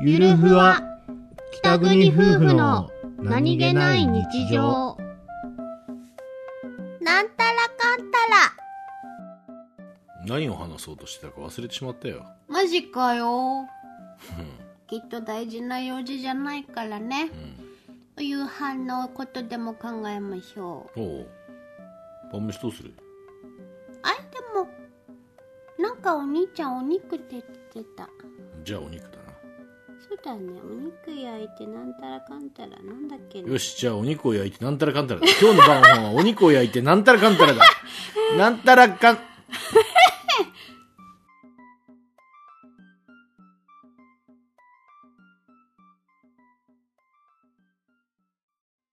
ゆるふわ北国夫婦の何気ない日常なんたらかんたら何を話そうとしてたか忘れてしまったよ。マジかよきっと大事な用事じゃないからねうん。夕飯のことでも考えましょうおう。晩飯どうする？あでもなんかお兄ちゃんお肉って言ってたじゃあお肉だな。そうだねお肉焼いてなんたらかんたらなんだっけねよし、じゃあお肉を焼いてなんたらかんたらだ。今日の晩ご飯はお肉を焼いてなんたらかんたらだ。なんたらかん、